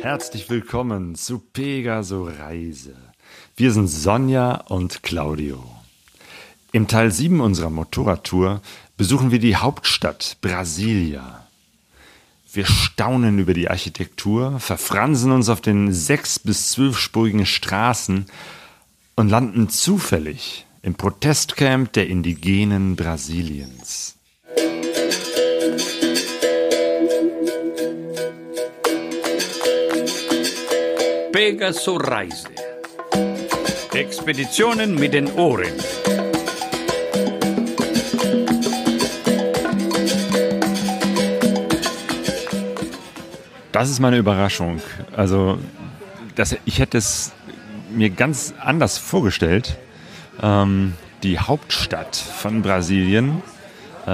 Herzlich willkommen zu Pegaso Reise. Wir sind Sonja und Claudio. Im Teil 7 unserer Motorradtour besuchen wir die Hauptstadt Brasilia. Wir staunen über die Architektur, verfransen uns auf den sechs- bis zwölfspurigen Straßen und landen zufällig im Protestcamp der Indigenen Brasiliens. Pegaso Reise. Expeditionen mit den Ohren. Das ist meine Überraschung. Also, das, ich hätte es mir ganz anders vorgestellt. Ähm, die Hauptstadt von Brasilien, äh,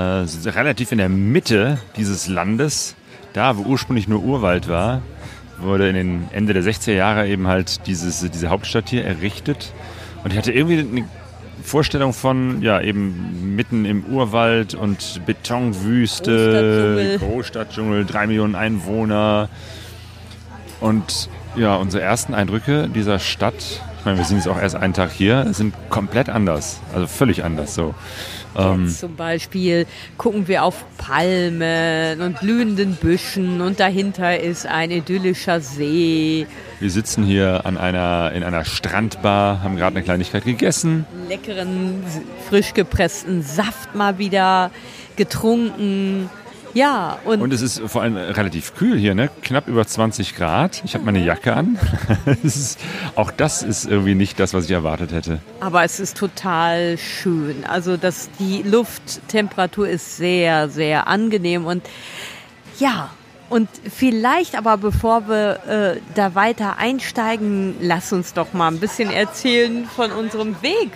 relativ in der Mitte dieses Landes, da wo ursprünglich nur Urwald war, wurde in den Ende der 60er Jahre eben halt dieses, diese Hauptstadt hier errichtet. Und ich hatte irgendwie eine Vorstellung von, ja, eben mitten im Urwald und Betonwüste, Großstadtdschungel. Großstadtdschungel, drei Millionen Einwohner. Und ja, unsere ersten Eindrücke dieser Stadt, ich meine, wir sind jetzt auch erst einen Tag hier, sind komplett anders. Also völlig anders so. Ähm, zum Beispiel gucken wir auf Palmen und blühenden Büschen und dahinter ist ein idyllischer See, wir sitzen hier an einer, in einer Strandbar, haben gerade eine Kleinigkeit gegessen. leckeren, frisch gepressten Saft mal wieder getrunken. Ja, und, Und es ist vor allem relativ kühl hier, ne? Knapp über 20 Grad. Ich habe meine Jacke an. Ist, auch das ist irgendwie nicht das, was ich erwartet hätte. aber es ist total schön. Also das, die Lufttemperatur ist sehr, sehr angenehm und ja, und vielleicht aber bevor wir äh, da weiter einsteigen, lass uns doch mal ein bisschen erzählen von unserem Weg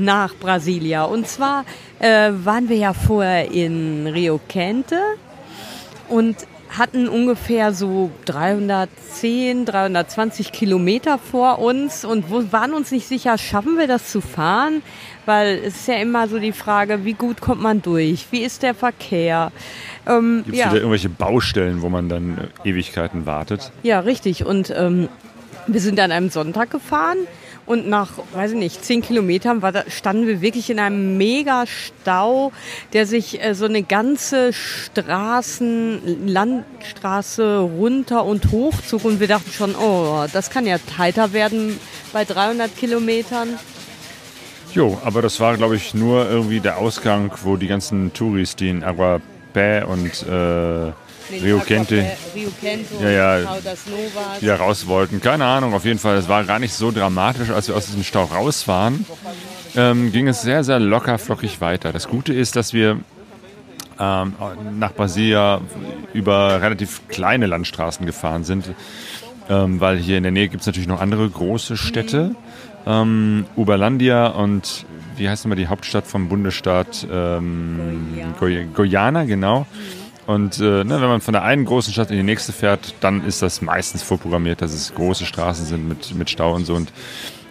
nach Brasilia. Und zwar äh, waren wir ja vorher in Rio Quente und hatten ungefähr so 310, 320 Kilometer vor uns und wo, waren uns nicht sicher, schaffen wir das zu fahren? Weil es ist ja immer so die Frage, wie gut kommt man durch? Wie ist der Verkehr? Ähm, Gibt es ja. wieder irgendwelche Baustellen, wo man dann äh, Ewigkeiten wartet? Ja, richtig. Und ähm, wir sind an einem Sonntag gefahren und nach, weiß ich nicht, zehn Kilometern war da, standen wir wirklich in einem mega Stau, der sich äh, so eine ganze Straßen, Landstraße runter und hoch zog und wir dachten schon, oh, das kann ja tighter werden bei 300 Kilometern. Jo, aber das war, glaube ich, nur irgendwie der Ausgang, wo die ganzen Touris, die in Aguapé und äh, Rio Quente Rio Quente Ja, ja. Caldas Novas. wieder raus wollten. Keine Ahnung, auf jeden Fall. Es war gar nicht so dramatisch, als wir aus diesem Stau raus waren. Ähm, ging es sehr, sehr locker, flockig weiter. Das Gute ist, dass wir ähm, nach Brasilia über relativ kleine Landstraßen gefahren sind, ähm, weil hier in der Nähe gibt es natürlich noch andere große Städte. Ähm, Uberlandia und wie heißt nochmal die Hauptstadt vom Bundesstaat? Ähm, Goi- Guyana, genau. Und äh, ne, wenn man von der einen großen Stadt in die nächste fährt, dann ist das meistens vorprogrammiert, dass es große Straßen sind mit, mit Stau und so. Und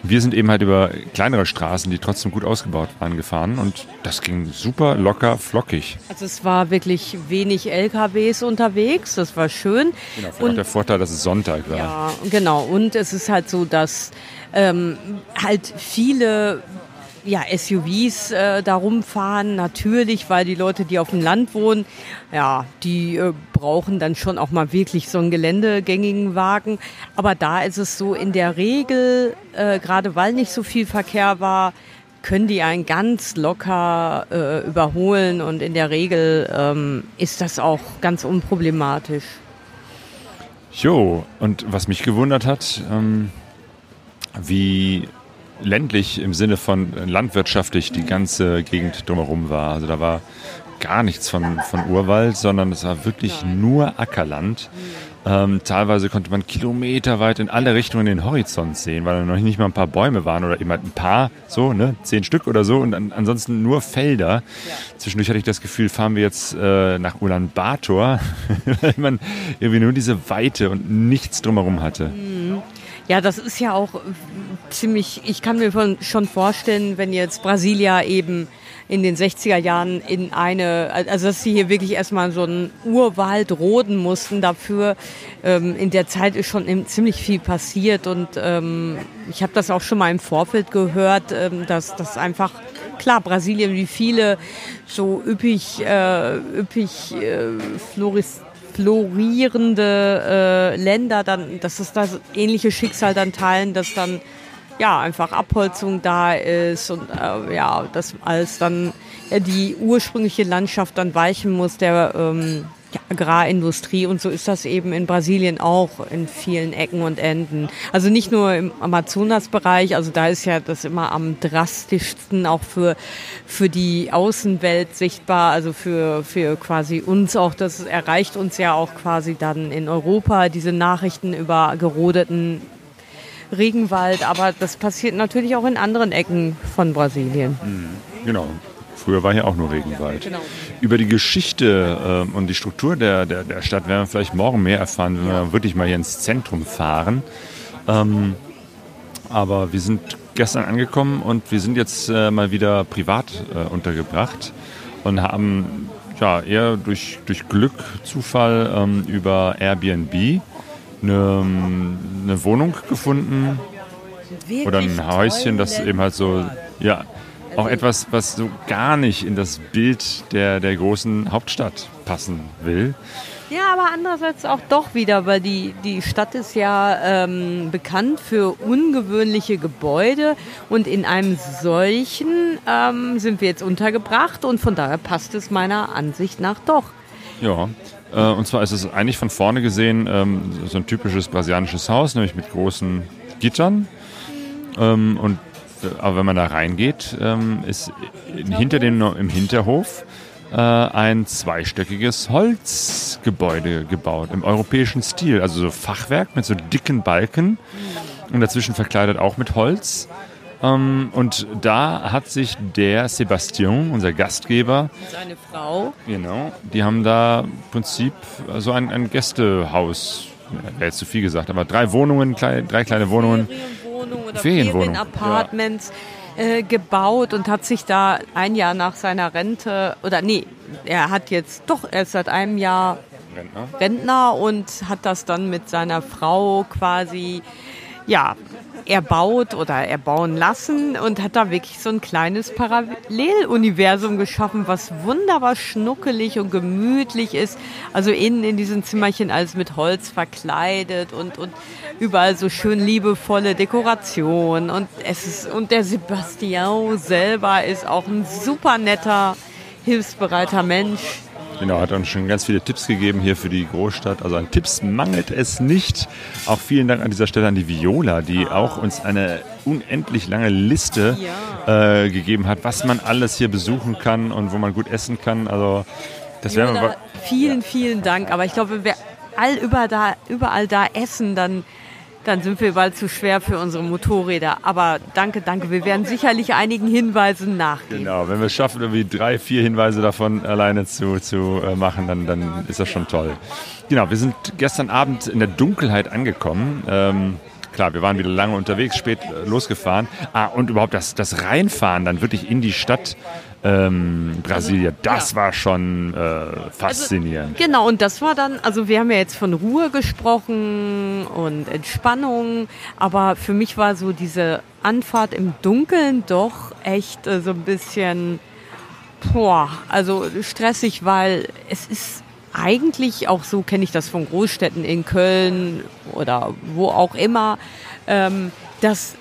wir sind eben halt über kleinere Straßen, die trotzdem gut ausgebaut waren, gefahren. Und das ging super locker, flockig. Also es war wirklich wenig LKWs unterwegs, das war schön. Genau, auch der Vorteil, dass es Sonntag war. Ja, genau. Und es ist halt so, dass ähm, halt viele ja, SUVs äh, da rumfahren, natürlich, weil die Leute, die auf dem Land wohnen, ja, die äh, brauchen dann schon auch mal wirklich so einen geländegängigen Wagen. Aber da ist es so, in der Regel, äh, gerade weil nicht so viel Verkehr war, können die einen ganz locker äh, überholen und in der Regel ähm, ist das auch ganz unproblematisch. Jo, und was mich gewundert hat, ähm, wie ländlich im Sinne von landwirtschaftlich die ganze Gegend drumherum war. Also da war gar nichts von, von Urwald, sondern es war wirklich nur Ackerland. Ähm, teilweise konnte man kilometerweit in alle Richtungen den Horizont sehen, weil da noch nicht mal ein paar Bäume waren oder eben halt ein paar, so, ne, zehn Stück oder so und an, ansonsten nur Felder. Ja. Zwischendurch hatte ich das Gefühl, fahren wir jetzt äh, nach Ulaanbaatar, weil man irgendwie nur diese Weite und nichts drumherum hatte. Mhm. Ja, das ist ja auch ziemlich, ich kann mir schon vorstellen, wenn jetzt Brasilia eben in den 60er Jahren in eine, also dass sie hier wirklich erstmal so einen Urwald roden mussten dafür. Ähm, in der Zeit ist schon ziemlich viel passiert und ähm, ich habe das auch schon mal im Vorfeld gehört, ähm, dass das einfach klar, Brasilien wie viele so üppig, äh, üppig äh, Floris florierende äh, Länder dann, dass es das ähnliche Schicksal dann teilen, dass dann ja, einfach Abholzung da ist und äh, ja, dass als dann ja, die ursprüngliche Landschaft dann weichen muss der ähm, ja, Agrarindustrie und so ist das eben in Brasilien auch in vielen Ecken und Enden. Also nicht nur im Amazonasbereich, also da ist ja das immer am drastischsten auch für, für die Außenwelt sichtbar, also für, für quasi uns auch, das erreicht uns ja auch quasi dann in Europa, diese Nachrichten über gerodeten Regenwald, aber das passiert natürlich auch in anderen Ecken von Brasilien. Genau. Früher war hier auch nur Regenwald. Genau. Über die Geschichte äh, und die Struktur der, der, der Stadt werden wir vielleicht morgen mehr erfahren, wenn wir wirklich mal hier ins Zentrum fahren. Ähm, aber wir sind gestern angekommen und wir sind jetzt äh, mal wieder privat äh, untergebracht und haben ja, eher durch, durch Glück, Zufall ähm, über Airbnb eine, eine Wohnung gefunden Wirklich oder ein Häuschen, das eben halt so, ja, auch also etwas, was so gar nicht in das Bild der, der großen Hauptstadt passen will. Ja, aber andererseits auch doch wieder, weil die, die Stadt ist ja ähm, bekannt für ungewöhnliche Gebäude und in einem solchen ähm, sind wir jetzt untergebracht und von daher passt es meiner Ansicht nach doch. Ja, äh, und zwar ist es eigentlich von vorne gesehen ähm, so ein typisches brasilianisches Haus, nämlich mit großen Gittern. Ähm, und, aber wenn man da reingeht, ähm, ist hinter dem, im Hinterhof äh, ein zweistöckiges Holzgebäude gebaut im europäischen Stil. Also so Fachwerk mit so dicken Balken und dazwischen verkleidet auch mit Holz. Ähm, und da hat sich der Sebastian, unser Gastgeber, und seine Frau, genau, die haben da im Prinzip so ein, ein Gästehaus, wäre jetzt zu viel gesagt, aber drei Wohnungen, drei kleine Wohnungen. Ferienwohnungen oder Ferienwohnungen. Ferienapartments. Ja. Äh, gebaut und hat sich da ein Jahr nach seiner Rente, oder nee, er hat jetzt doch erst seit einem Jahr Rentner, Rentner und hat das dann mit seiner Frau quasi ja, erbaut oder erbauen lassen und hat da wirklich so ein kleines Paralleluniversum geschaffen, was wunderbar schnuckelig und gemütlich ist. Also innen in diesen Zimmerchen alles mit Holz verkleidet und, und überall so schön liebevolle Dekoration und es ist, und der Sebastian selber ist auch ein super netter, hilfsbereiter Mensch Genau, hat uns schon ganz viele Tipps gegeben hier für die Großstadt. Also an Tipps mangelt es nicht. Auch vielen Dank an dieser Stelle an die Viola, die auch uns eine unendlich lange Liste äh, gegeben hat, was man alles hier besuchen kann und wo man gut essen kann. Also das wäre mal. Vielen, vielen Dank. Aber ich glaube, wenn wir all über da, überall da essen, dann dann sind wir bald zu schwer für unsere Motorräder. Aber danke, danke. Wir werden sicherlich einigen Hinweisen nachgehen. Genau, wenn wir es schaffen, irgendwie drei, vier Hinweise davon alleine zu, zu äh, machen, dann, dann ist das schon toll. Genau, wir sind gestern Abend in der Dunkelheit angekommen. Ähm, klar, wir waren wieder lange unterwegs, spät äh, losgefahren. Ah, und überhaupt das, das Reinfahren dann wirklich in die Stadt ähm, Brasilien. Also, das ja. war schon äh, faszinierend. Also, genau, und das war dann, also wir haben ja jetzt von Ruhe gesprochen und Entspannung, aber für mich war so diese Anfahrt im Dunkeln doch echt äh, so ein bisschen, boah, also stressig, weil es ist eigentlich auch so, kenne ich das von Großstädten in Köln oder wo auch immer, ähm, dass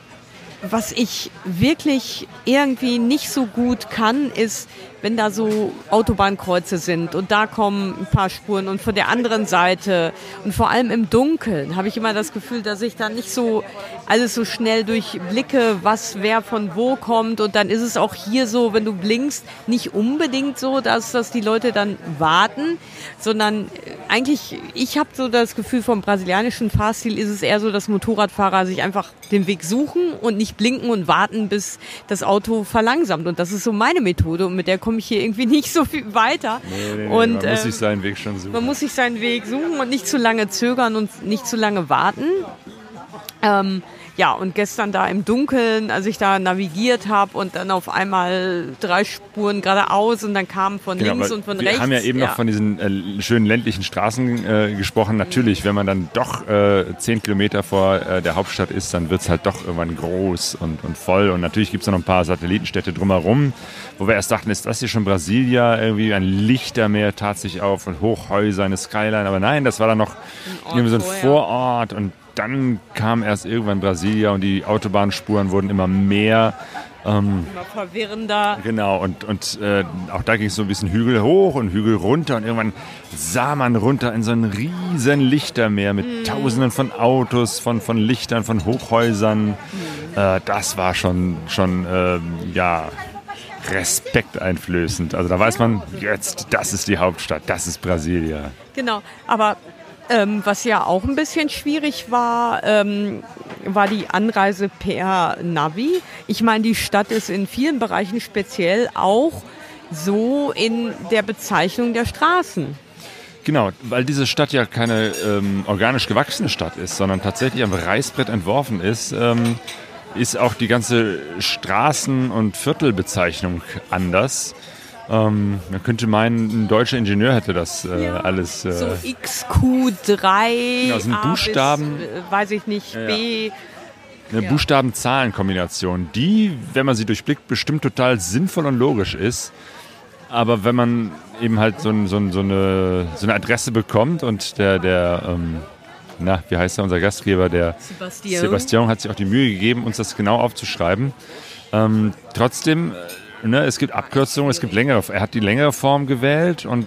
was ich wirklich irgendwie nicht so gut kann, ist wenn da so Autobahnkreuze sind und da kommen ein paar Spuren und von der anderen Seite und vor allem im Dunkeln habe ich immer das Gefühl, dass ich da nicht so alles so schnell durchblicke, was wer von wo kommt. Und dann ist es auch hier so, wenn du blinkst, nicht unbedingt so, dass, dass die Leute dann warten, sondern eigentlich, ich habe so das Gefühl vom brasilianischen Fahrstil ist es eher so, dass Motorradfahrer sich einfach den Weg suchen und nicht blinken und warten, bis das Auto verlangsamt. Und das ist so meine Methode und mit der komme ich hier irgendwie nicht so viel weiter. Nee, nee, und, man muss äh, sich seinen Weg schon suchen. man muss sich seinen Weg suchen und nicht zu lange zögern und nicht zu lange warten. Ähm, ja, und gestern da im Dunkeln, als ich da navigiert habe und dann auf einmal drei Spuren geradeaus und dann kamen von Genau, links und von wir rechts. haben ja eben noch von diesen äh, schönen ländlichen Straßen äh, gesprochen. Natürlich, wenn man dann doch äh, zehn Kilometer vor äh, der Hauptstadt ist, dann wird es halt doch irgendwann groß und, und voll. Und natürlich gibt es noch ein paar Satellitenstädte drumherum, wo wir erst dachten, ist das hier schon Brasilia? Irgendwie ein Lichtermeer tat sich auf und Hochhäuser, eine Skyline. Aber nein, das war dann noch irgendwie so ein. Vorort und dann kam erst irgendwann Brasilia und die Autobahnspuren wurden immer mehr. immer verwirrender. Genau, und, und äh, auch da ging es so ein bisschen Hügel hoch und Hügel runter und irgendwann sah man runter in so ein riesen Lichtermeer mit tausenden von Autos, von, von Lichtern, von Hochhäusern. Äh, das war schon, schon ähm, ja, respekteinflößend. Also da weiß man, jetzt, das ist die Hauptstadt, das ist Brasilia. Genau, aber ähm, was ja auch ein bisschen schwierig war, ähm, war die Anreise per Navi. Ich meine, die Stadt ist in vielen Bereichen speziell auch so in der Bezeichnung der Straßen. Genau, weil diese Stadt ja keine ähm, organisch gewachsene Stadt ist, sondern tatsächlich am Reißbrett entworfen ist, ähm, ist auch die ganze Straßen- und Viertelbezeichnung anders. Ähm, man könnte meinen, ein deutscher Ingenieur hätte das äh, alles. Äh, So XQ3, Genau, das sind A Buchstaben. bis, äh, weiß ich nicht, Ja, ja. B. eine ja. Buchstaben-Zahlen-Kombination, die, wenn man sie durchblickt, bestimmt total sinnvoll und logisch ist. Aber wenn man eben halt so, ein, so, ein, so, eine, so eine Adresse bekommt und der, der ähm, na, wie heißt er, unser Gastgeber, der Sebastian. Sebastian hat sich auch die Mühe gegeben, uns das genau aufzuschreiben. Ähm, trotzdem, ne, es gibt Abkürzungen, es gibt längere. Er hat die längere Form gewählt und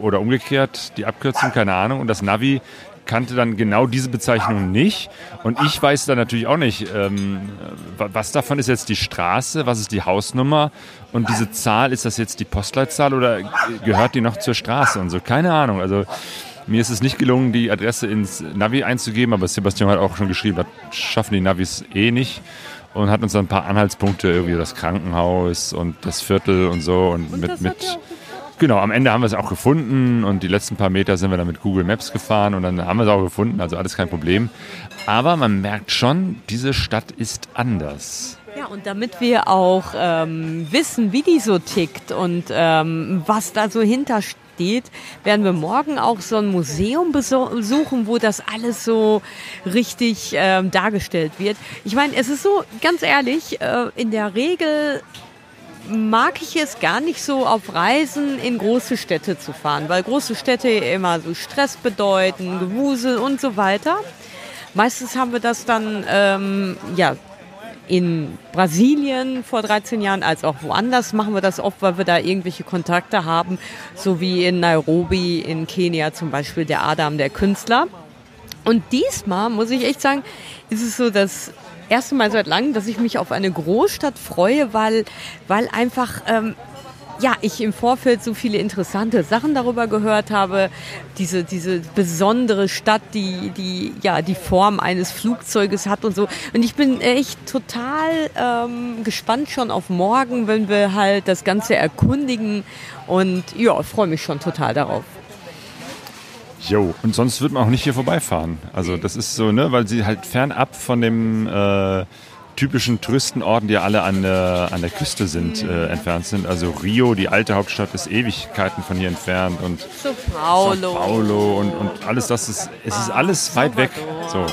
oder umgekehrt die Abkürzung, keine Ahnung. Und das Navi kannte dann genau diese Bezeichnung nicht. Und ich weiß dann natürlich auch nicht, ähm, wa- was davon ist jetzt die Straße, was ist die Hausnummer und diese Zahl, ist das jetzt die Postleitzahl oder gehört die noch zur Straße und so? Keine Ahnung. Also mir ist es nicht gelungen, die Adresse ins Navi einzugeben, aber Sebastian hat auch schon geschrieben, das schaffen die Navis eh nicht. Und hat uns dann ein paar Anhaltspunkte, irgendwie das Krankenhaus und das Viertel und so. Und, mit, hat mit auch Genau, am Ende haben wir es auch gefunden und die letzten paar Meter sind wir dann mit Google Maps gefahren und dann haben wir es auch gefunden, also alles kein Problem. Aber man merkt schon, diese Stadt ist anders. Ja, und damit wir auch ähm, wissen, wie die so tickt und ähm, was da so hintersteht, werden wir morgen auch so ein Museum besuchen, wo das alles so richtig ähm, dargestellt wird. Ich meine, es ist so, ganz ehrlich, äh, in der Regel mag ich es gar nicht so auf Reisen in große Städte zu fahren, weil große Städte immer so Stress bedeuten, Gewusel und so weiter. Meistens haben wir das dann ähm, ja in Brasilien vor 13 Jahren als auch woanders machen wir das oft, weil wir da irgendwelche Kontakte haben, so wie in Nairobi, in Kenia zum Beispiel der Adam, der Künstler. Und diesmal muss ich echt sagen, ist es so das erste Mal seit langem, dass ich mich auf eine Großstadt freue, weil, weil einfach ähm, ja, ich im Vorfeld so viele interessante Sachen darüber gehört habe. Diese, diese besondere Stadt, die, die, ja, die Form eines Flugzeuges hat und so. Und ich bin echt total ähm, gespannt schon auf morgen, wenn wir halt das Ganze erkundigen. Und ja, freue mich schon total darauf. Jo, und sonst wird man auch nicht hier vorbeifahren. Also das ist so, ne, weil sie halt fernab von dem äh, typischen Touristenorten, die ja alle an der, an der Küste sind, äh, entfernt sind. Also Rio, die alte Hauptstadt, ist Ewigkeiten von hier entfernt und So Paulo. Sao Paulo und, und alles das ist, es ist alles weit weg. So.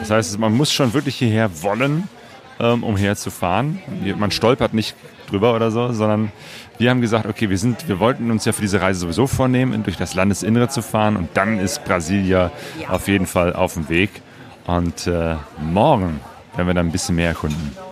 Das heißt, man muss schon wirklich hierher wollen, ähm, um herzufahren. Man stolpert nicht drüber oder so, sondern wir haben gesagt, okay, wir sind, wir wollten uns ja für diese Reise sowieso vornehmen, durch das Landesinnere zu fahren und dann ist Brasilia Ja. auf jeden Fall auf dem Weg. Und äh, morgen werden wir dann ein bisschen mehr erkunden.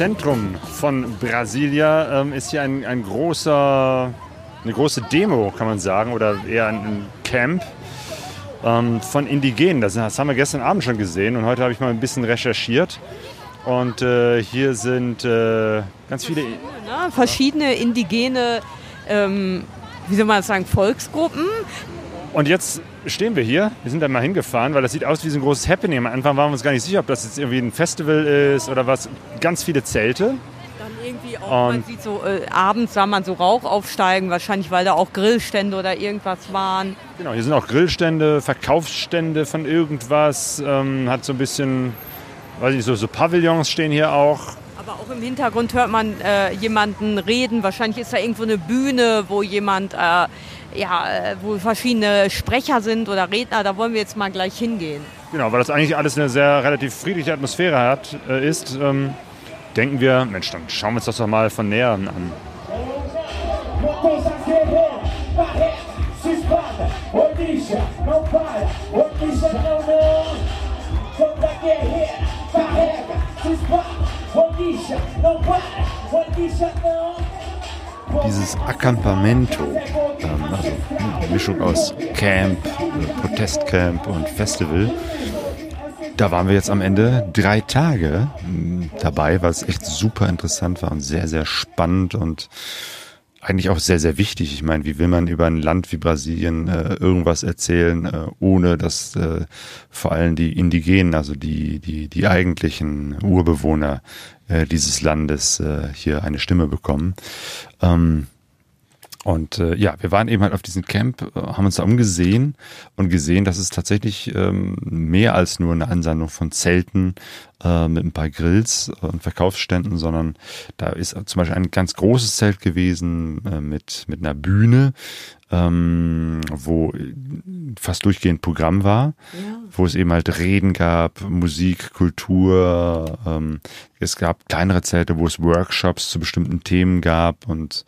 Zentrum von Brasilia ähm, ist hier ein, ein großer, eine große Demo, kann man sagen, oder eher ein Camp ähm, von Indigenen. Das, das, haben wir gestern Abend schon gesehen und heute habe ich mal ein bisschen recherchiert. Und äh, hier sind äh, ganz viele. Verschiedene, ne? Verschiedene indigene, ähm, wie soll man sagen, Volksgruppen. Und jetzt stehen wir hier. Wir sind da mal hingefahren, weil das sieht aus wie so ein großes Happening. Am Anfang waren wir uns gar nicht sicher, ob das jetzt irgendwie ein Festival ist oder was. Ganz viele Zelte. Dann irgendwie auch, und man sieht so, äh, abends sah man so Rauch aufsteigen, wahrscheinlich weil da auch Grillstände oder irgendwas waren. Genau, hier sind auch Grillstände, Verkaufsstände von irgendwas. Ähm, hat so ein bisschen, weiß ich nicht, so, so Pavillons stehen hier auch. Aber auch im Hintergrund hört man äh, jemanden reden. Wahrscheinlich ist da irgendwo eine Bühne, wo jemand, äh, ja, äh, wo verschiedene Sprecher sind oder Redner. Da wollen wir jetzt mal gleich hingehen. Genau, weil das eigentlich alles eine sehr relativ friedliche Atmosphäre hat, äh, ist, ähm, denken wir, Mensch, dann schauen wir uns das doch mal von näheren an. Dieses Accampamento, ähm, also eine Mischung aus Camp, Protestcamp und Festival, da waren wir jetzt am Ende. Drei Tage hm, dabei, was echt super interessant war und sehr, sehr spannend und eigentlich auch sehr, sehr wichtig. Ich meine, wie will man über ein Land wie Brasilien äh, irgendwas erzählen, äh, ohne dass äh, vor allem die Indigenen, also die, die, die eigentlichen Urbewohner äh, dieses Landes äh, hier eine Stimme bekommen. Ähm, und äh, ja, wir waren eben halt auf diesem Camp, äh, haben uns da umgesehen und gesehen, dass es tatsächlich ähm, mehr als nur eine Ansammlung von Zelten äh, mit ein paar Grills und Verkaufsständen, sondern da ist zum Beispiel ein ganz großes Zelt gewesen äh, mit, mit einer Bühne, ähm, wo fast durchgehend Programm war, ja. wo es eben halt Reden gab, Musik, Kultur. Ähm, es gab kleinere Zelte, wo es Workshops zu bestimmten Themen gab und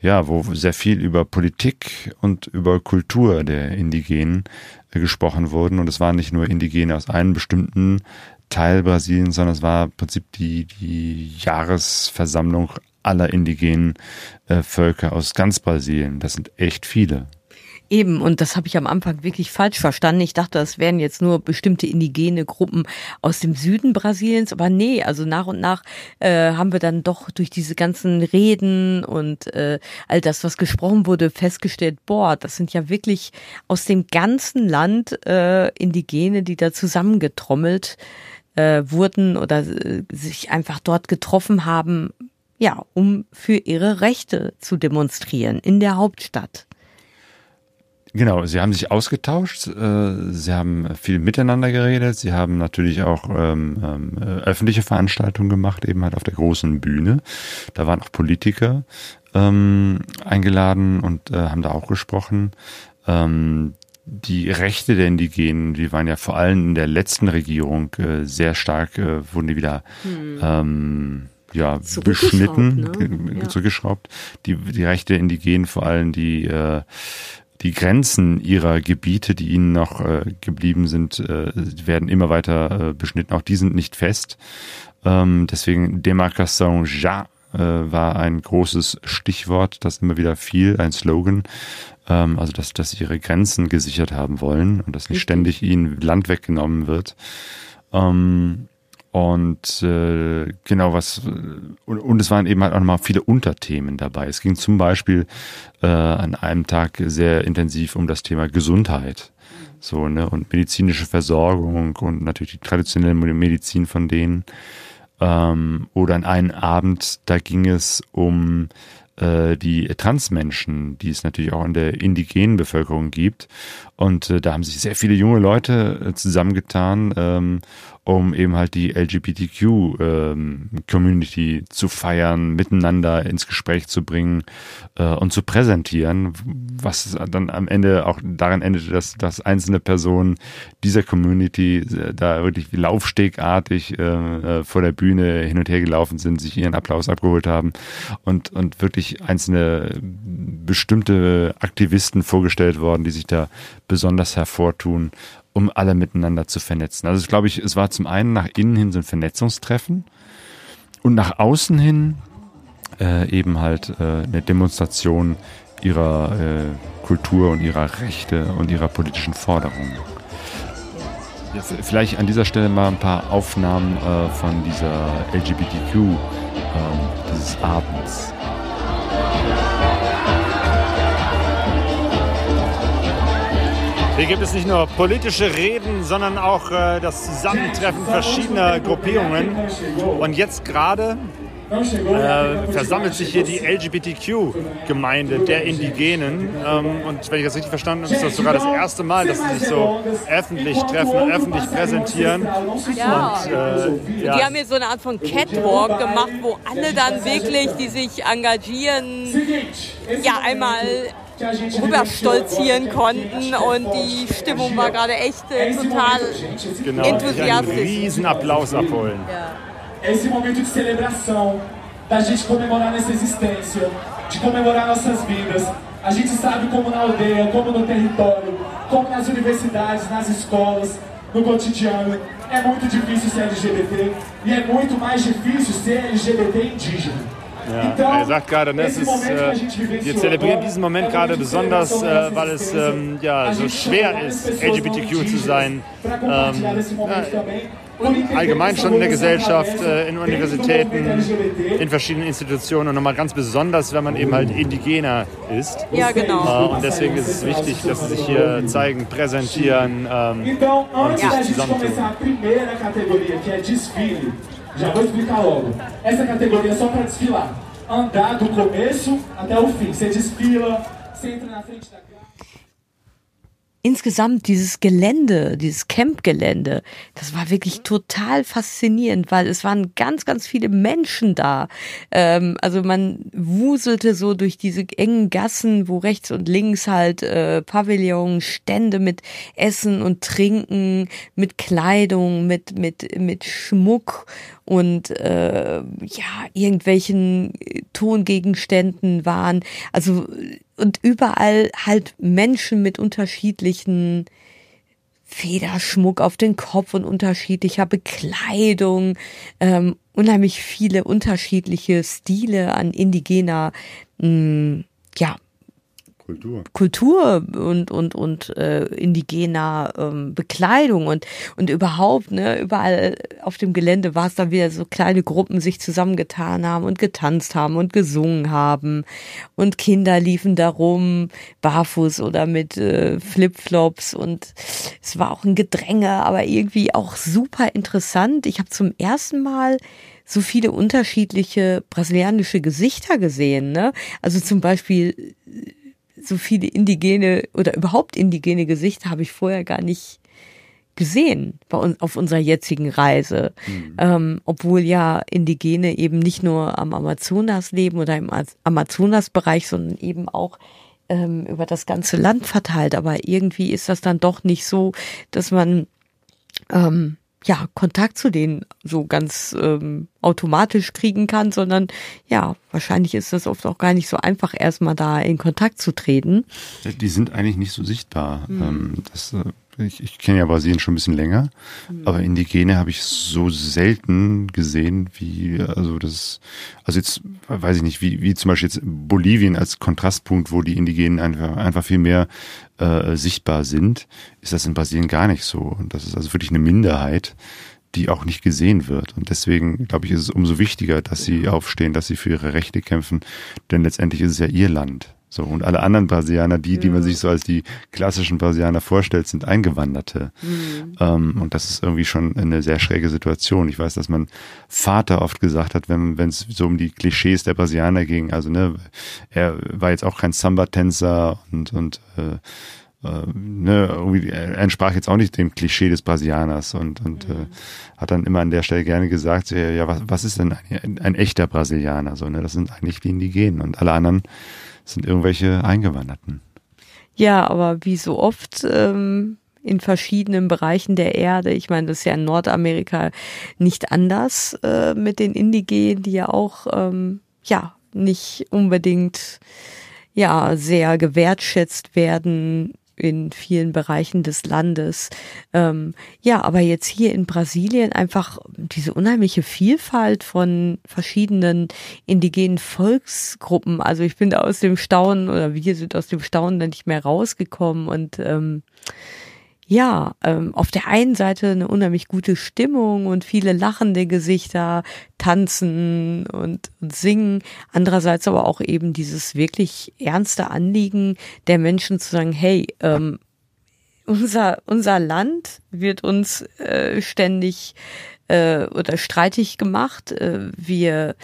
ja, wo sehr viel über Politik und über Kultur der Indigenen äh, gesprochen wurden. Und es waren nicht nur Indigene aus einem bestimmten Teil Brasiliens, sondern es war im Prinzip die, die Jahresversammlung aller indigenen äh, Völker aus ganz Brasilien. Das sind echt viele. Eben, und das habe ich am Anfang wirklich falsch verstanden. Ich dachte, das wären jetzt nur bestimmte indigene Gruppen aus dem Süden Brasiliens, aber nee, also nach und nach äh, haben wir dann doch durch diese ganzen Reden und äh, all das, was gesprochen wurde, festgestellt, boah, das sind ja wirklich aus dem ganzen Land äh, Indigene, die da zusammengetrommelt äh, wurden oder äh, sich einfach dort getroffen haben, ja, um für ihre Rechte zu demonstrieren in der Hauptstadt. Genau, sie haben sich ausgetauscht, äh, sie haben viel miteinander geredet, sie haben natürlich auch ähm, ähm, öffentliche Veranstaltungen gemacht, eben halt auf der großen Bühne. Da waren auch Politiker ähm, eingeladen und äh, haben da auch gesprochen. Ähm, die Rechte der Indigenen, die waren ja vor allem in der letzten Regierung äh, sehr stark, äh, wurden die wieder hm. Ja, beschnitten, ne? ja. zurückgeschraubt. Die, die Rechte der Indigenen, vor allem die äh, die Grenzen ihrer Gebiete, die ihnen noch äh, geblieben sind, äh, werden immer weiter äh, beschnitten. Auch die sind nicht fest. Ähm, deswegen Demarcation ja äh, war ein großes Stichwort, das immer wieder fiel, ein Slogan. Ähm, also, dass, dass sie ihre Grenzen gesichert haben wollen und dass nicht ständig ihnen Land weggenommen wird. Ähm, und äh, genau was und, und es waren eben halt auch nochmal viele Unterthemen dabei. Es ging zum Beispiel äh, an einem Tag sehr intensiv um das Thema Gesundheit. So, ne, und medizinische Versorgung und natürlich die traditionelle Medizin von denen. Ähm, oder an einem Abend, da ging es um äh, die Transmenschen, die es natürlich auch in der indigenen Bevölkerung gibt. Und äh, da haben sich sehr viele junge Leute äh, zusammengetan, ähm, um eben halt die LGBTQ-Community ähm, zu feiern, miteinander ins Gespräch zu bringen äh, und zu präsentieren, was dann am Ende auch daran endete, dass, dass einzelne Personen dieser Community äh, da wirklich laufstegartig äh, äh, vor der Bühne hin und her gelaufen sind, sich ihren Applaus abgeholt haben und, und wirklich einzelne bestimmte Aktivisten vorgestellt worden, die sich da besonders hervortun um alle miteinander zu vernetzen. Also ich glaube ich, es war zum einen nach innen hin so ein Vernetzungstreffen und nach außen hin äh, eben halt äh, eine Demonstration ihrer äh, Kultur und ihrer Rechte und ihrer politischen Forderungen. Vielleicht an dieser Stelle mal ein paar Aufnahmen äh, von dieser LGBTQ ähm, dieses Abends. Hier gibt es nicht nur politische Reden, sondern auch äh, das Zusammentreffen verschiedener Gruppierungen. Und jetzt gerade äh, versammelt sich hier die LGBTQ-Gemeinde der Indigenen. Ähm, und wenn ich das richtig verstanden habe, ist das sogar das erste Mal, dass sie sich so öffentlich treffen, öffentlich präsentieren. Ja. Und, äh, ja. Die haben hier so eine Art von Catwalk gemacht, wo alle dann wirklich, die sich engagieren, ja einmal rüber stolzieren konnten und die Stimmung war gerade echt äh, total genau, sich einen enthusiastisch. riesen Applaus abholen. É esse momento de celebração, da gente comemorar nossa existência, de comemorar nossas vidas. A gente sabe como na aldeia, como no território, como nas universidades, nas escolas, no cotidiano, é muito difícil ser LGBT e é muito mais difícil ser LGBT indígena. Ja, er sagt gerade, ne, es ist, äh, wir zelebrieren diesen Moment gerade besonders, äh, weil es ähm, ja, so schwer ist, LGBTQ zu sein. Ähm, ja, allgemein schon in der Gesellschaft, äh, in Universitäten, in verschiedenen Institutionen und nochmal ganz besonders, wenn man eben halt Indigener ist. Ja, genau. Äh, und deswegen ist es wichtig, dass sie sich hier zeigen, präsentieren ähm, und sich zusammentun. Já vou explicar logo. Essa categoria é só para desfilar. Andar do começo até o fim. Você desfila, você entra na frente da. Insgesamt dieses Gelände, dieses Campgelände, das war wirklich total faszinierend, weil es waren ganz, ganz viele Menschen da. Ähm, also man wuselte so durch diese engen Gassen, wo rechts und links halt äh, Pavillons, Stände mit Essen und Trinken, mit Kleidung, mit mit mit Schmuck und äh, ja irgendwelchen Tongegenständen waren. Also und überall halt Menschen mit unterschiedlichen Federschmuck auf den Kopf und unterschiedlicher Bekleidung, ähm, unheimlich viele unterschiedliche Stile an indigener, mh, ja, Kultur. Kultur und und und äh, indigener ähm, Bekleidung und und überhaupt ne überall auf dem Gelände war es dann wieder so kleine Gruppen sich zusammengetan haben und getanzt haben und gesungen haben. Und Kinder liefen da rum barfuß oder mit äh, Flipflops und es war auch ein Gedränge aber irgendwie auch super interessant. Ich habe zum ersten Mal so viele unterschiedliche brasilianische Gesichter gesehen ne? Also zum Beispiel so viele indigene oder überhaupt indigene Gesichter habe ich vorher gar nicht gesehen bei uns auf unserer jetzigen Reise, mhm. ähm, obwohl ja Indigene eben nicht nur am Amazonas leben oder im Amazonasbereich, sondern eben auch ähm, über das ganze Land verteilt. Aber irgendwie ist das dann doch nicht so, dass man ähm, ja, Kontakt zu denen so ganz ähm, automatisch kriegen kann, sondern ja, wahrscheinlich ist das oft auch gar nicht so einfach, erstmal da in Kontakt zu treten. Die sind eigentlich nicht so sichtbar. Mhm. Das, ich, ich kenne ja Brasilien schon ein bisschen länger, mhm. aber Indigene habe ich so selten gesehen, wie, also das, also jetzt weiß ich nicht, wie, wie zum Beispiel jetzt Bolivien als Kontrastpunkt, wo die Indigenen einfach, einfach viel mehr äh, sichtbar sind, ist das in Brasilien gar nicht so. Und das ist also wirklich eine Minderheit, die auch nicht gesehen wird. Und deswegen, glaube ich, ist es umso wichtiger, dass sie aufstehen, dass sie für ihre Rechte kämpfen, denn letztendlich ist es ja ihr Land. So, und alle anderen Brasilianer, die, die man sich so als die klassischen Brasilianer vorstellt, sind Eingewanderte. Mhm. Ähm, und das ist irgendwie schon eine sehr schräge Situation. Ich weiß, dass mein Vater oft gesagt hat, wenn es so um die Klischees der Brasilianer ging, also ne, er war jetzt auch kein Samba-Tänzer und, und äh, äh, ne, irgendwie, er entsprach jetzt auch nicht dem Klischee des Brasilianers und, und mhm. äh, hat dann immer an der Stelle gerne gesagt, ja, was, was ist denn ein, ein echter Brasilianer? So, ne, das sind eigentlich die Indigenen und alle anderen sind irgendwelche Eingewanderten. Ja, aber wie so oft ähm, in verschiedenen Bereichen der Erde, ich meine, das ist ja in Nordamerika nicht anders äh, mit den Indigenen, die ja auch ähm, ja nicht unbedingt ja sehr gewertschätzt werden in vielen Bereichen des Landes. Ähm, ja, aber jetzt hier in Brasilien einfach diese unheimliche Vielfalt von verschiedenen indigenen Volksgruppen. Also ich bin da aus dem Staunen oder wir sind aus dem Staunen dann nicht mehr rausgekommen und ähm, ja, ähm, auf der einen Seite eine unheimlich gute Stimmung und viele lachende Gesichter, tanzen und, und singen. Andererseits aber auch eben dieses wirklich ernste Anliegen der Menschen zu sagen, hey, ähm, unser, unser Land wird uns äh, ständig äh, oder streitig gemacht. Äh, wir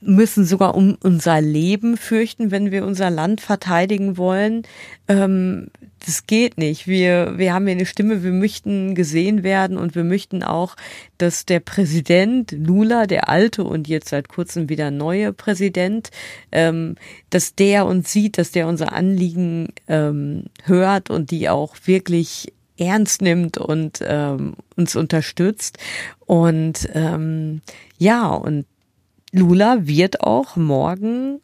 müssen sogar um unser Leben fürchten, wenn wir unser Land verteidigen wollen. Ähm, das geht nicht. Wir, wir haben hier eine Stimme, wir möchten gesehen werden und wir möchten auch, dass der Präsident Lula, der alte und jetzt seit kurzem wieder neue Präsident, ähm, dass der uns sieht, dass der unser Anliegen ähm, hört und die auch wirklich ernst nimmt und ähm, uns unterstützt. Und ähm, ja, und Lula wird auch morgen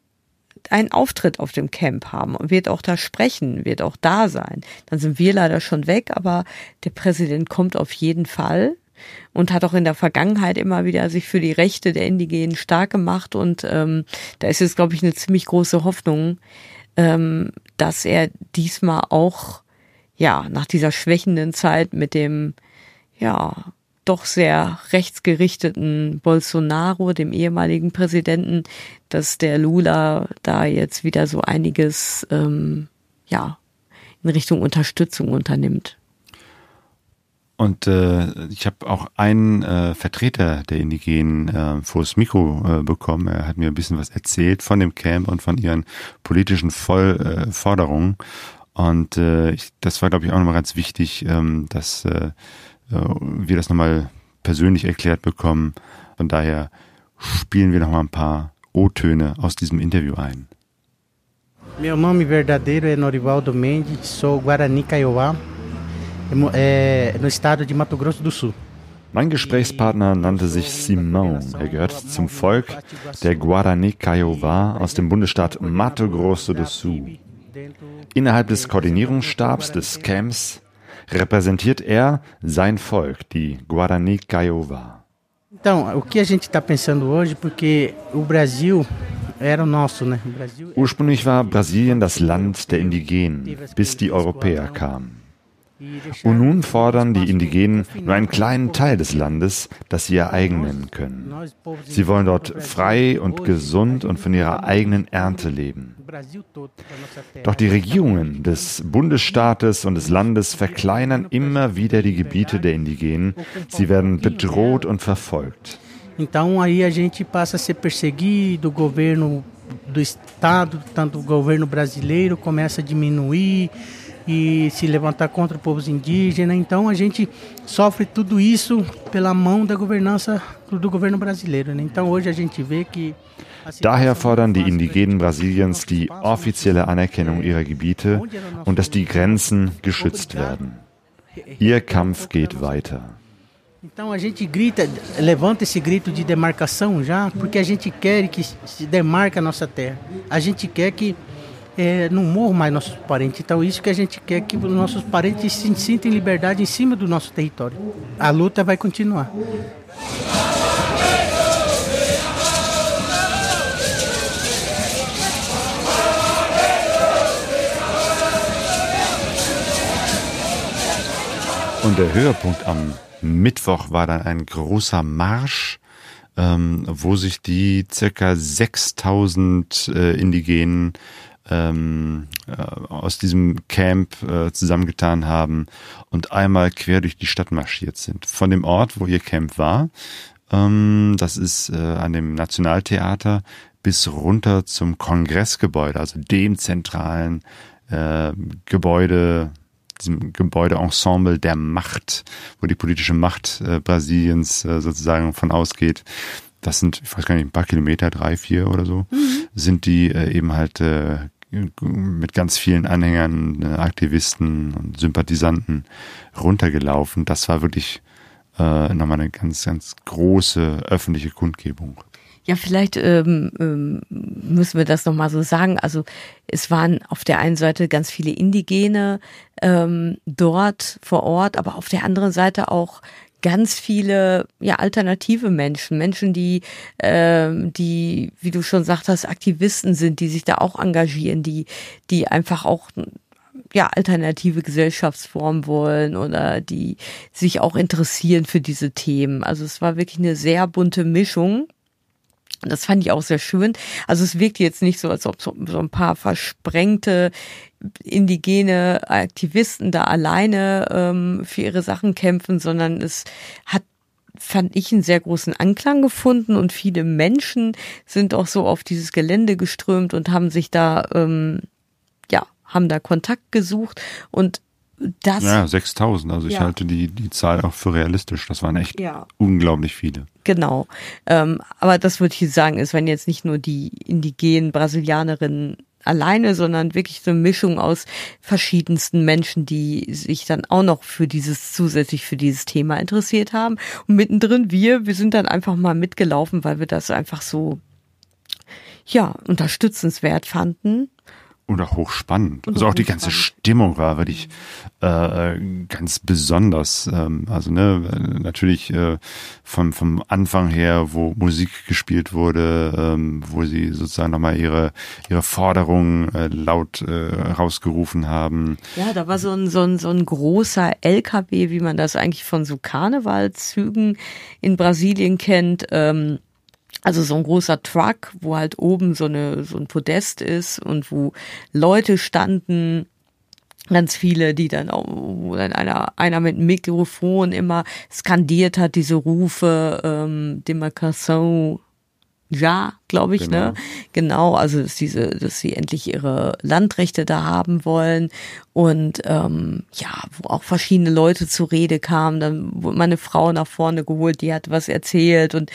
einen Auftritt auf dem Camp haben und wird auch da sprechen, wird auch da sein. Dann sind wir leider schon weg, aber der Präsident kommt auf jeden Fall und hat auch in der Vergangenheit immer wieder sich für die Rechte der Indigenen stark gemacht und ähm, da ist jetzt, glaube ich, eine ziemlich große Hoffnung, ähm, dass er diesmal auch ja nach dieser schwächenden Zeit mit dem ja doch sehr rechtsgerichteten Bolsonaro, dem ehemaligen Präsidenten, dass der Lula da jetzt wieder so einiges ähm, ja in Richtung Unterstützung unternimmt. Und äh, ich habe auch einen äh, Vertreter der Indigenen äh, das Mikro äh, bekommen. Er hat mir ein bisschen was erzählt von dem Camp und von ihren politischen Voll, äh, Forderungen. Und äh, ich, das war, glaube ich, auch nochmal ganz wichtig, ähm, dass äh, wir das nochmal persönlich erklärt bekommen. Von daher spielen wir nochmal ein paar O-Töne aus diesem Interview ein. Meu nome verdadeiro é Norivaldo Mendes, sou Guarani Kaiowá, no estado de Mato Grosso do Sul. Mein Gesprächspartner nannte sich Simão. Er gehört zum Volk der Guarani Kaiowá aus dem Bundesstaat Mato Grosso do Sul. Innerhalb des Koordinierungsstabs des Camps repräsentiert er sein Volk, die Guarani Kaiowá. Ursprünglich war Brasilien das Land der Indigenen, bis die Europäer kamen. Und nun fordern die Indigenen nur einen kleinen Teil des Landes, das sie ihr eigen nennen können. Sie wollen dort frei und gesund und von ihrer eigenen Ernte leben. Doch die Regierungen des Bundesstaates und des Landes verkleinern immer wieder die Gebiete der Indigenen. Sie werden bedroht und verfolgt. Então aí a gente passa a ser perseguido, o governo do estado, tanto o governo brasileiro começa a diminuir e se levantar contra povos indígenas. Então a gente sofre tudo isso pela mão da governança do governo brasileiro. Né? Então hoje a gente vê que Daher fordern die Indigenen Brasiliens die offizielle Anerkennung ihrer Gebiete und dass die Grenzen geschützt werden. Ihr Kampf geht weiter. Então a gente grita, levanta esse grito de demarcação já, porque a gente quer que se demarque a nossa terra. A gente quer que é, não morram mais nossos parentes. Então, isso que a gente quer que os nossos parentes se sintam em liberdade em cima do nosso território. A luta vai continuar. Und der Höhepunkt am Mittwoch war dann ein großer Marsch, ähm, wo sich die circa 6000 äh, Indigenen ähm, äh, aus diesem Camp äh, zusammengetan haben und einmal quer durch die Stadt marschiert sind. Von dem Ort, wo ihr Camp war, ähm, das ist äh, an dem Nationaltheater, bis runter zum Kongressgebäude, also dem zentralen äh, Gebäude, diesem Gebäudeensemble der Macht, wo die politische Macht äh, Brasiliens äh, sozusagen von ausgeht das sind, ich weiß gar nicht, ein paar Kilometer, drei, vier oder so, mhm. sind die äh, eben halt äh, mit ganz vielen Anhängern, äh, Aktivisten und Sympathisanten runtergelaufen. Das war wirklich äh, nochmal eine ganz, ganz große öffentliche Kundgebung. Ja, vielleicht ähm, ähm, müssen wir das nochmal so sagen. Also es waren auf der einen Seite ganz viele Indigene ähm, dort vor Ort, aber auf der anderen Seite auch ganz viele ja alternative Menschen, Menschen, die ähm, die, wie du schon sagt hast, Aktivisten sind, die sich da auch engagieren, die die einfach auch ja, alternative Gesellschaftsformen wollen oder die sich auch interessieren für diese Themen. Also es war wirklich eine sehr bunte Mischung. Das fand ich auch sehr schön. Also es wirkt jetzt nicht so, als ob so, ein paar versprengte indigene Aktivisten da alleine ähm, für ihre Sachen kämpfen, sondern es hat fand ich einen sehr großen Anklang gefunden und viele Menschen sind auch so auf dieses Gelände geströmt und haben sich da ähm, ja haben da Kontakt gesucht und das. Ja, 6000. Also ich Ja. halte die, die Zahl auch für realistisch. Das waren echt Ja. unglaublich viele. Genau. Ähm, aber das würde ich sagen, ist, wenn jetzt nicht nur die indigenen Brasilianerinnen alleine, sondern wirklich so eine Mischung aus verschiedensten Menschen, die sich dann auch noch für dieses, zusätzlich für dieses Thema interessiert haben. Und mittendrin wir, wir sind dann einfach mal mitgelaufen, weil wir das einfach so, ja, unterstützenswert fanden. Und auch hochspannend. Und also auch die ganze Stimmung war wirklich äh, ganz besonders. Ähm, also ne, natürlich äh, vom, vom Anfang her, wo Musik gespielt wurde, ähm, wo sie sozusagen nochmal ihre, ihre Forderungen äh, laut äh, rausgerufen haben. Ja, da war so ein, so ein, so ein großer LKW, wie man das eigentlich von so Karnevalzügen in Brasilien kennt. Ähm, also so ein großer Truck, wo halt oben so eine so ein Podest ist und wo Leute standen, ganz viele, die dann auch, wo dann einer, einer mit einem Mikrofon immer skandiert hat, diese Rufe, ähm, Demarcation, ja, glaube ich, Genau. ne? Genau, also dass diese, dass sie endlich ihre Landrechte da haben wollen und ähm, ja, wo auch verschiedene Leute zur Rede kamen, dann wurde meine Frau nach vorne geholt, die hat was erzählt und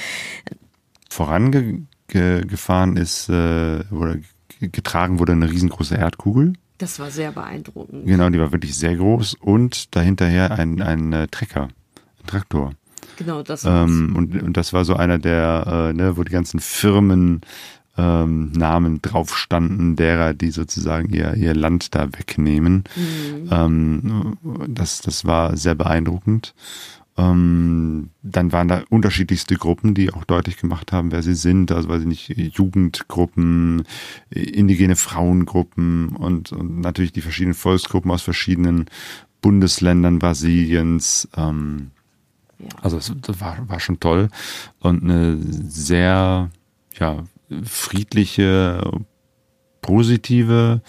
Vorangefahren ist, äh, oder getragen wurde eine riesengroße Erdkugel. das war sehr beeindruckend. Genau, die war wirklich sehr groß und dahinterher ein, ein äh, Trecker, ein Traktor. Genau, das war's. Ähm, und, und das war so einer der, äh, ne, wo die ganzen Firmen ähm, Namen drauf standen, derer, die sozusagen ihr, ihr Land da wegnehmen. Ähm, das, das war sehr beeindruckend. Ähm, dann waren da unterschiedlichste Gruppen, die auch deutlich gemacht haben, wer sie sind. Also weiß ich nicht, Jugendgruppen, indigene Frauengruppen und, und natürlich die verschiedenen Volksgruppen aus verschiedenen Bundesländern Brasiliens. Ähm, also es das war, war schon toll und eine sehr ja, friedliche, positive,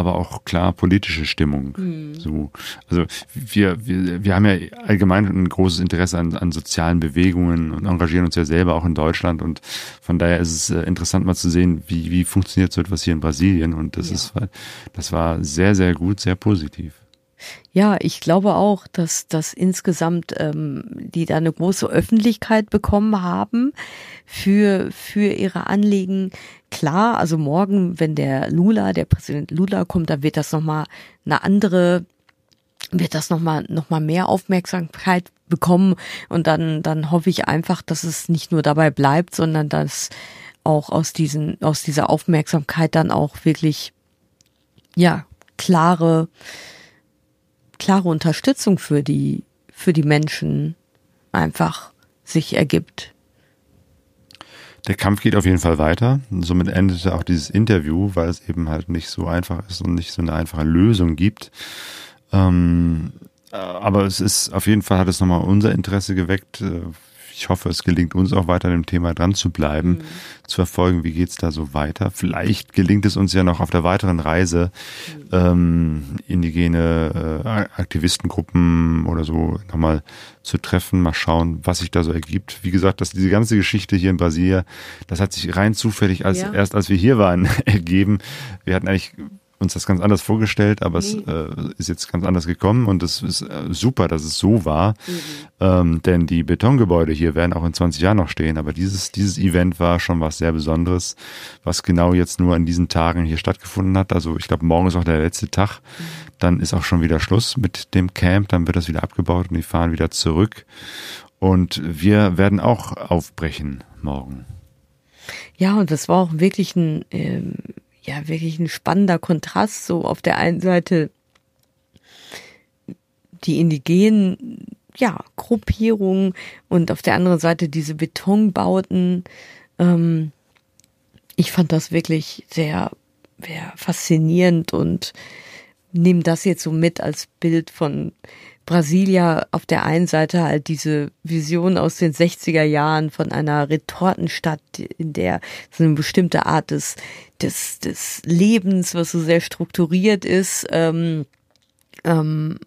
aber auch klar politische Stimmung. So, also wir, wir, wir haben ja allgemein ein großes Interesse an, an sozialen Bewegungen und engagieren uns ja selber auch in Deutschland und von daher ist es äh, interessant mal zu sehen, wie, wie funktioniert so etwas hier in Brasilien und das Ja. ist das war sehr, sehr gut, sehr positiv. Ja, ich glaube auch, dass, dass insgesamt ähm, die da eine große Öffentlichkeit bekommen haben für, für ihre Anliegen. Klar, also morgen, wenn der Lula, der Präsident Lula kommt, da wird das nochmal eine andere, wird das nochmal noch mal mehr Aufmerksamkeit bekommen. Und dann, dann hoffe ich einfach, dass es nicht nur dabei bleibt, sondern dass auch aus diesen, aus dieser Aufmerksamkeit dann auch wirklich, ja, klare, klare Unterstützung für die, für die Menschen einfach sich ergibt. Der Kampf geht auf jeden Fall weiter. Und somit endete auch dieses Interview, weil es eben halt nicht so einfach ist und nicht so eine einfache Lösung gibt. Ähm, äh, aber es ist auf jeden Fall hat es nochmal unser Interesse geweckt. Ich hoffe, es gelingt uns auch weiter an dem Thema dran zu bleiben, zu verfolgen, wie geht's da so weiter. Vielleicht gelingt es uns ja noch auf der weiteren Reise, ähm, indigene äh, Aktivistengruppen oder so nochmal zu treffen, mal schauen, was sich da so ergibt. Wie gesagt, dass diese ganze Geschichte hier in Brasilien, das hat sich rein zufällig als Ja. erst als wir hier waren ergeben. Wir hatten eigentlich uns das ganz anders vorgestellt, aber es Nee. äh, ist jetzt ganz anders gekommen und es ist äh, super, dass es so war. Ähm, denn die Betongebäude hier werden auch in 20 Jahren noch stehen, aber dieses, dieses Event war schon was sehr Besonderes, was genau jetzt nur an diesen Tagen hier stattgefunden hat. Also ich glaube, morgen ist auch der letzte Tag. Dann ist auch schon wieder Schluss mit dem Camp, dann wird das wieder abgebaut und die fahren wieder zurück. Und wir werden auch aufbrechen morgen. Ja, und das war auch wirklich ein, ähm, ja, wirklich ein spannender Kontrast. So auf der einen Seite die indigenen, ja, Gruppierungen und auf der anderen Seite diese Betonbauten. Ähm, ich fand das wirklich sehr, sehr faszinierend und nehme das jetzt so mit als Bild von Brasilia auf der einen Seite halt diese Vision aus den 60er Jahren von einer Retortenstadt, in der so eine bestimmte Art des, des, des Lebens, was so sehr strukturiert ist, ähm, ähm,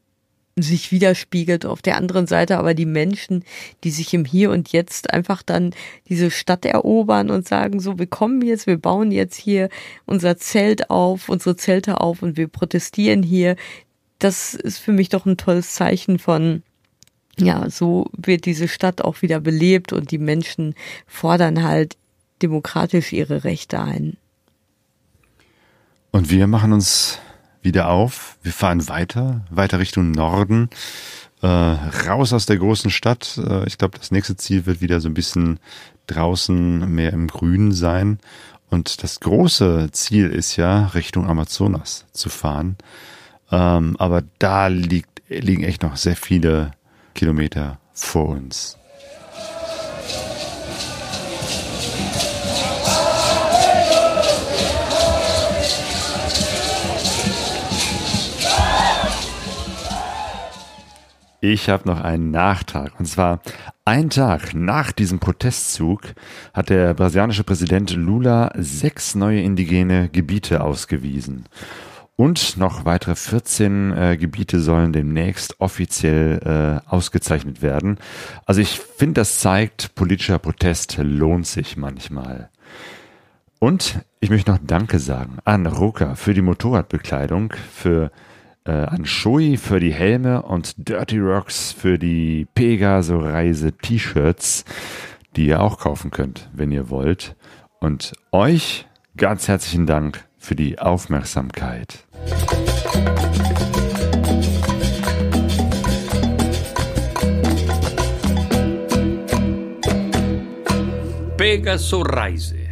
sich widerspiegelt. Auf der anderen Seite aber die Menschen, die sich im Hier und Jetzt einfach dann diese Stadt erobern und sagen, so, wir kommen jetzt, wir bauen jetzt hier unser Zelt auf, unsere Zelte auf und wir protestieren hier. Das ist für mich doch ein tolles Zeichen von, ja, so wird diese Stadt auch wieder belebt und die Menschen fordern halt demokratisch ihre Rechte ein. Und wir machen uns wieder auf. Wir fahren weiter, weiter Richtung Norden, äh, raus aus der großen Stadt. Äh, ich glaube, das nächste Ziel wird wieder so ein bisschen draußen mehr im Grünen sein. Und das große Ziel ist ja, Richtung Amazonas zu fahren. Ähm, aber da liegt, liegen echt noch sehr viele Kilometer vor uns. Ich habe noch einen Nachtrag. Und zwar ein Tag nach diesem Protestzug hat der brasilianische Präsident Lula sechs neue indigene Gebiete ausgewiesen. Und noch weitere 14 äh, Gebiete sollen demnächst offiziell äh, ausgezeichnet werden. Also ich finde, das zeigt, politischer Protest lohnt sich manchmal. Und ich möchte noch Danke sagen an Ruka für die Motorradbekleidung, für äh, an Shoei für die Helme und Dirty Rocks für die Pegaso-Reise-T-Shirts, die ihr auch kaufen könnt, wenn ihr wollt. Und euch ganz herzlichen Dank für die Aufmerksamkeit. Pegaso Reise